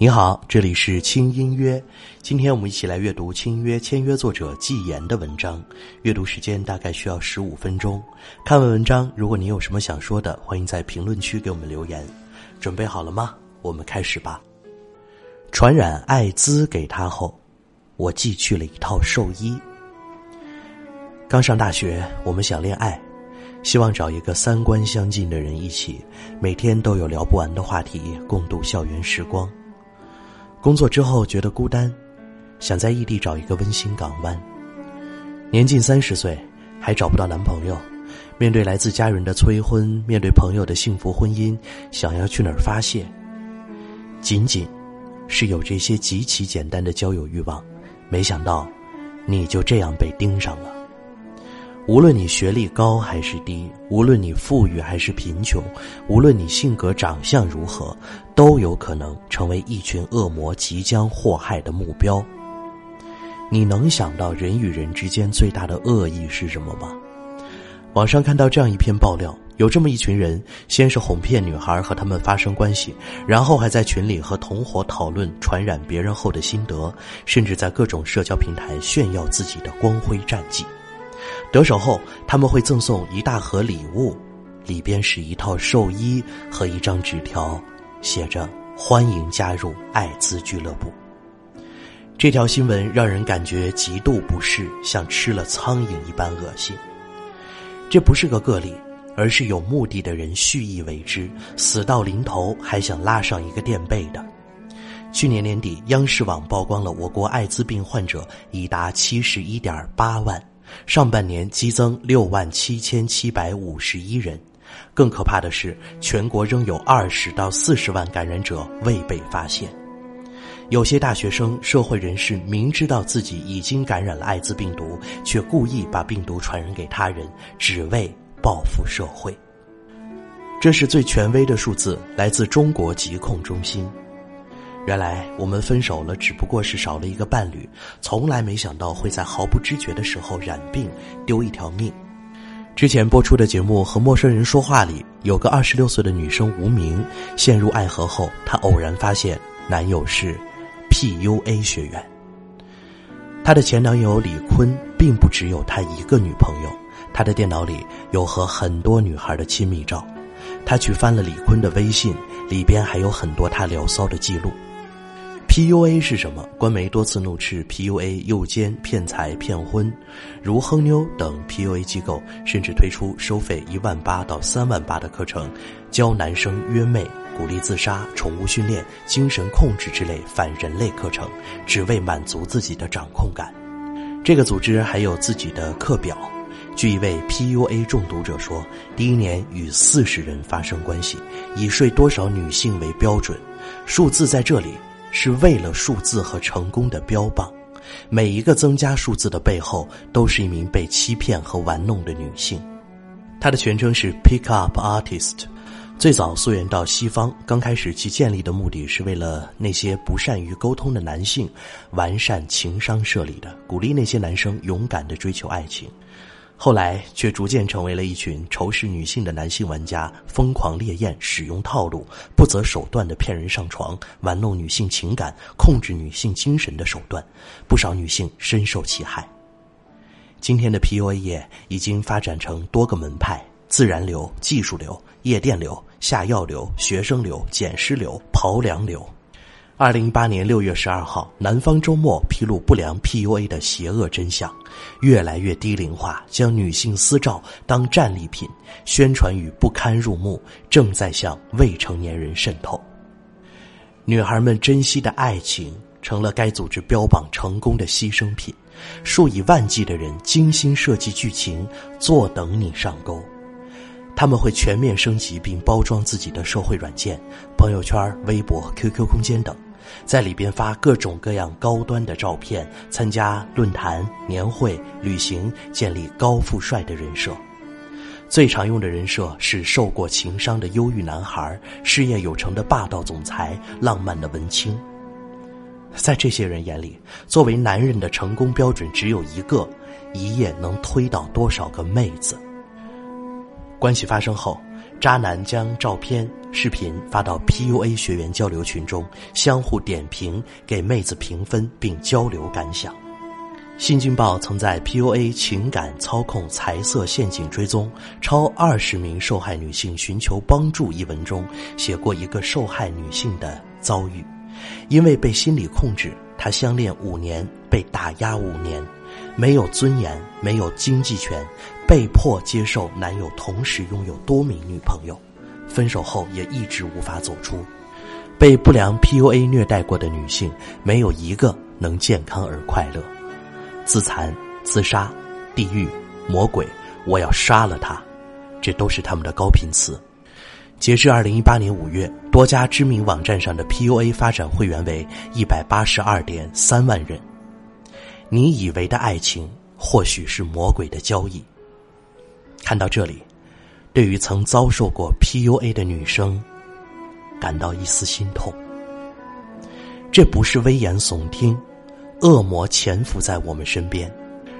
你好，这里是轻音约。今天我们一起来阅读轻约签约作者季言的文章。阅读时间大概需要十五分钟。看完文章，如果你有什么想说的，欢迎在评论区给我们留言。准备好了吗？我们开始吧。传染艾滋给他后，我寄去了一套寿衣。刚上大学，我们想恋爱，希望找一个三观相近的人一起，每天都有聊不完的话题，共度校园时光。工作之后觉得孤单，想在异地找一个温馨港湾。年近三十岁还找不到男朋友，面对来自家人的催婚，面对朋友的幸福婚姻，想要去哪儿发泄？仅仅是有这些极其简单的交友欲望，没想到你就这样被盯上了。无论你学历高还是低，无论你富裕还是贫穷，无论你性格长相如何，都有可能成为一群恶魔即将祸害的目标。你能想到人与人之间最大的恶意是什么吗？网上看到这样一篇爆料，有这么一群人，先是哄骗女孩和他们发生关系，然后还在群里和同伙讨论传染别人后的心得，甚至在各种社交平台炫耀自己的光辉战绩。得手后，他们会赠送一大盒礼物，里边是一套寿衣和一张纸条，写着“欢迎加入艾滋俱乐部”。这条新闻让人感觉极度不适，像吃了苍蝇一般恶心。这不是个个例，而是有目的的人蓄意为之，死到临头还想拉上一个垫背的。去年年底，央视网曝光了我国艾滋病患者已达七十一点八万。上半年激增六万七千七百五十一人，更可怕的是，全国仍有二十到四十万感染者未被发现。有些大学生、社会人士明知道自己已经感染了艾滋病毒，却故意把病毒传染给他人，只为报复社会。这是最权威的数字，来自中国疾控中心。原来我们分手了，只不过是少了一个伴侣，从来没想到会在毫不知觉的时候染病，丢一条命。之前播出的节目《和陌生人说话》里，有个二十六岁的女生无名，陷入爱河后，她偶然发现男友是 PUA 学员。她的前男友李坤并不只有她一个女朋友，他的电脑里有和很多女孩的亲密照，他去翻了李坤的微信，里边还有很多他聊骚的记录。PUA 是什么？官媒多次怒斥 PUA 诱奸、骗财、骗婚，如亨妞等 PUA 机构甚至推出收费一万八到三万八的课程，教男生约妹、鼓励自杀、宠物训练、精神控制之类反人类课程，只为满足自己的掌控感。这个组织还有自己的课表。据一位 PUA 中毒者说，第一年与四十人发生关系，以睡多少女性为标准，数字在这里。是为了数字和成功的标榜，每一个增加数字的背后，都是一名被欺骗和玩弄的女性。她的全称是 Pick Up Artist，最早溯源到西方，刚开始其建立的目的是为了那些不善于沟通的男性，完善情商设立的，鼓励那些男生勇敢的追求爱情。后来却逐渐成为了一群仇视女性的男性玩家，疯狂烈焰，使用套路，不择手段的骗人上床，玩弄女性情感，控制女性精神的手段，不少女性深受其害。今天的 PUA 业已经发展成多个门派：自然流、技术流、夜店流、下药流、学生流、捡尸流、刨凉流。二零一八年六月十二号，南方周末披露不良 PUA 的邪恶真相，越来越低龄化，将女性私照当战利品宣传与不堪入目，正在向未成年人渗透。女孩们珍惜的爱情成了该组织标榜成功的牺牲品，数以万计的人精心设计剧情，坐等你上钩。他们会全面升级并包装自己的社会软件、朋友圈、微博、QQ 空间等。在里边发各种各样高端的照片，参加论坛、年会、旅行，建立高富帅的人设。最常用的人设是受过情伤的忧郁男孩、事业有成的霸道总裁、浪漫的文青。在这些人眼里，作为男人的成功标准只有一个：一夜能推倒多少个妹子。关系发生后。渣男将照片、视频发到 PUA 学员交流群中，相互点评，给妹子评分并交流感想。新京报曾在 PUA 情感操控财色陷阱追踪超二十名受害女性寻求帮助一文中写过一个受害女性的遭遇，因为被心理控制，她相恋五年被打压五年，没有尊严，没有经济权，被迫接受男友同时拥有多名女朋友，分手后也一直无法走出。被不良 PUA 虐待过的女性，没有一个能健康而快乐。自残、自杀、地狱、魔鬼，我要杀了他，这都是他们的高频词。截至二零一八年五月，多家知名网站上的 PUA 发展会员为一百八十二点三万人。你以为的爱情，或许是魔鬼的交易。看到这里，对于曾遭受过 PUA 的女生，感到一丝心痛。这不是危言耸听。恶魔潜伏在我们身边。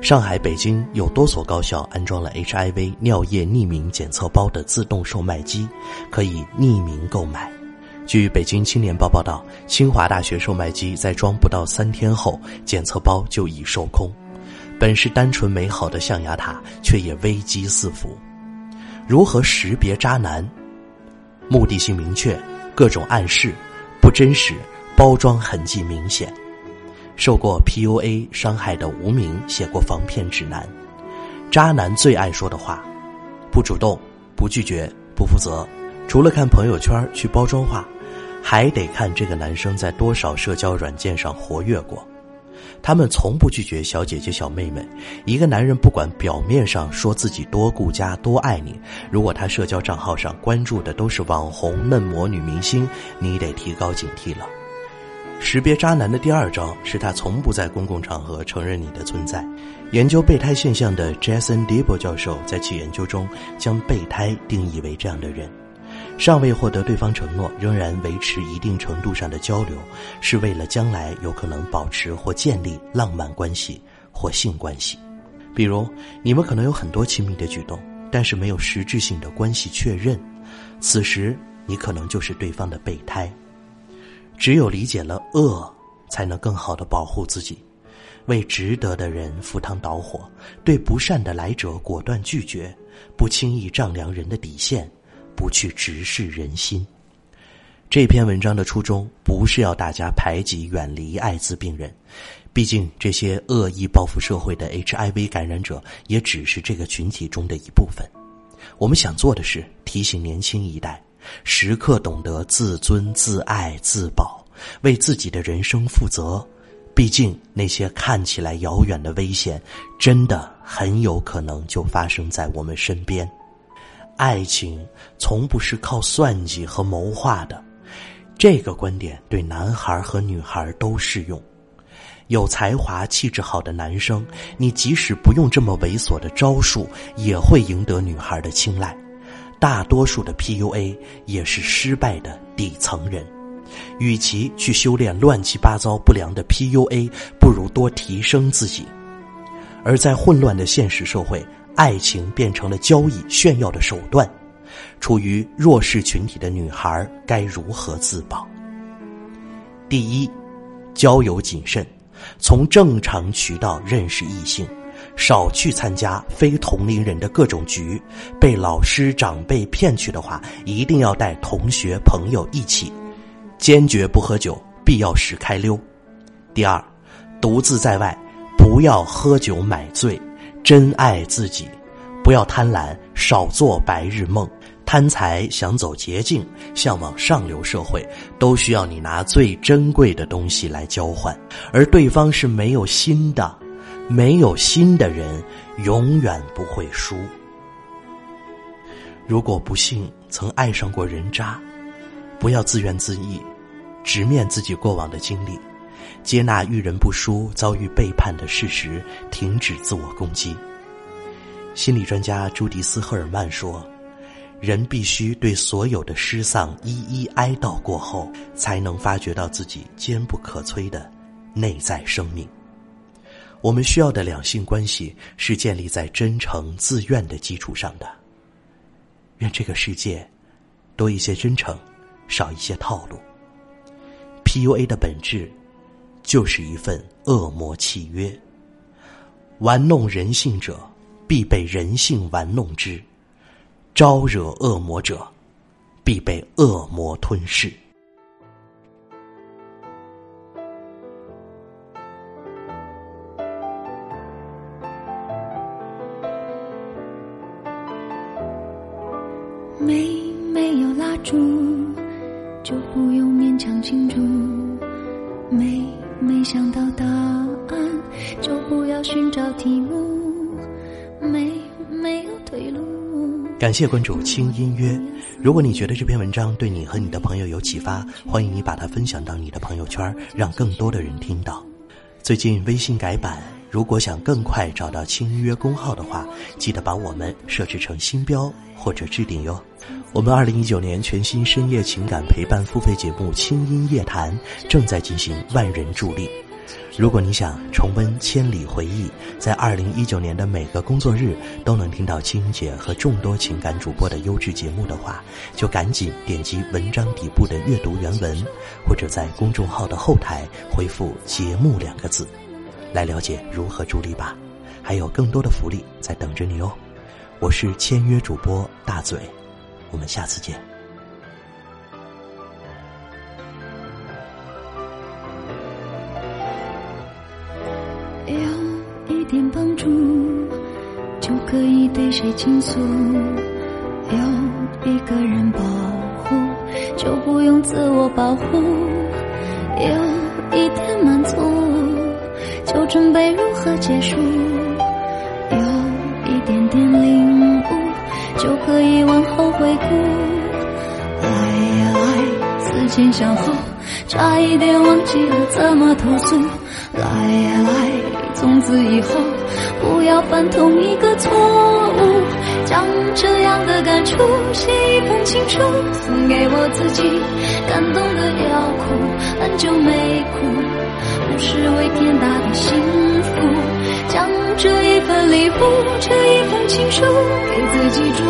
上海、北京有多所高校安装了 HIV 尿液匿名检测包的自动售卖机，可以匿名购买。据北京青年报报道，清华大学售卖机在装不到三天后，检测包就已售空。本是单纯美好的象牙塔，却也危机四伏。如何识别渣男？目的性明确，各种暗示，不真实，包装痕迹明显。受过 PUA 伤害的无名写过防骗指南，渣男最爱说的话：不主动、不拒绝、不负责。除了看朋友圈去包装化，还得看这个男生在多少社交软件上活跃过。他们从不拒绝小姐姐、小妹妹。一个男人不管表面上说自己多顾家、多爱你，如果他社交账号上关注的都是网红、嫩模、女明星，你得提高警惕了。识别渣男的第二招是他从不在公共场合承认你的存在。研究备胎现象的 Jason d e b o 教授在其研究中将备胎定义为这样的人：尚未获得对方承诺，仍然维持一定程度上的交流，是为了将来有可能保持或建立浪漫关系或性关系。比如，你们可能有很多亲密的举动，但是没有实质性的关系确认，此时你可能就是对方的备胎。只有理解了恶，才能更好的保护自己，为值得的人赴汤蹈火，对不善的来者果断拒绝，不轻易丈量人的底线，不去直视人心。这篇文章的初衷不是要大家排挤、远离艾滋病人，毕竟这些恶意报复社会的 HIV 感染者也只是这个群体中的一部分。我们想做的是提醒年轻一代。时刻懂得自尊、自爱、自保，为自己的人生负责。毕竟那些看起来遥远的危险，真的很有可能就发生在我们身边。爱情从不是靠算计和谋划的，这个观点对男孩和女孩都适用。有才华、气质好的男生，你即使不用这么猥琐的招数，也会赢得女孩的青睐。大多数的 PUA 也是失败的底层人，与其去修炼乱七八糟不良的 PUA，不如多提升自己。而在混乱的现实社会，爱情变成了交易炫耀的手段，处于弱势群体的女孩该如何自保？第一，交友谨慎，从正常渠道认识异性。少去参加非同龄人的各种局，被老师长辈骗去的话，一定要带同学朋友一起，坚决不喝酒，必要时开溜。第二，独自在外，不要喝酒买醉，真爱自己，不要贪婪，少做白日梦。贪财想走捷径，向往上流社会，都需要你拿最珍贵的东西来交换，而对方是没有心的。没有心的人，永远不会输。如果不幸曾爱上过人渣，不要自怨自艾，直面自己过往的经历，接纳遇人不淑、遭遇背叛的事实，停止自我攻击。心理专家朱迪斯·赫尔曼说：“人必须对所有的失丧一一哀悼过后，才能发觉到自己坚不可摧的内在生命。”我们需要的两性关系是建立在真诚自愿的基础上的。愿这个世界多一些真诚，少一些套路。PUA 的本质就是一份恶魔契约，玩弄人性者必被人性玩弄之，招惹恶魔者必被恶魔吞噬。没没有蜡烛，就不用勉强庆祝。没没想到答案，就不要寻找题目。没没有退路。感谢关注轻音乐。如果你觉得这篇文章对你和你的朋友有启发，欢迎你把它分享到你的朋友圈，让更多的人听到。最近微信改版，如果想更快找到轻音乐公号的话，记得把我们设置成星标或者置顶哟。我们二零一九年全新深夜情感陪伴付费节目《轻音夜谈》正在进行万人助力。如果你想重温千里回忆，在二零一九年的每个工作日都能听到青姐和众多情感主播的优质节目的话，就赶紧点击文章底部的阅读原文，或者在公众号的后台回复“节目”两个字，来了解如何助力吧。还有更多的福利在等着你哦！我是签约主播大嘴。我们下次见。有一点帮助，就可以对谁倾诉；有一个人保护，就不用自我保护；有一点满足，就准备如何结束；有一点点领悟，就可以往后回顾。来呀来，思前想后，差一点忘记了怎么投诉。来呀来，从此以后不要犯同一个错误。将这样的感触写一封情书，送给我自己。感动的要哭，很久没哭，不是为天大的幸福。将这一份礼物，这一封情书，给自己祝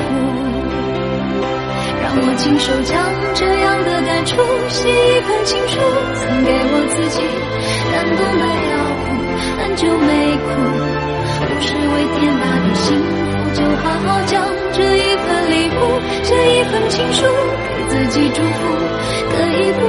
让我亲手将这样的感触写一封情书，送给我自己。感动的要哭，很久没哭，不是为天大的幸福，就好好将这一份礼物，写一封情书给自己祝福。可以不，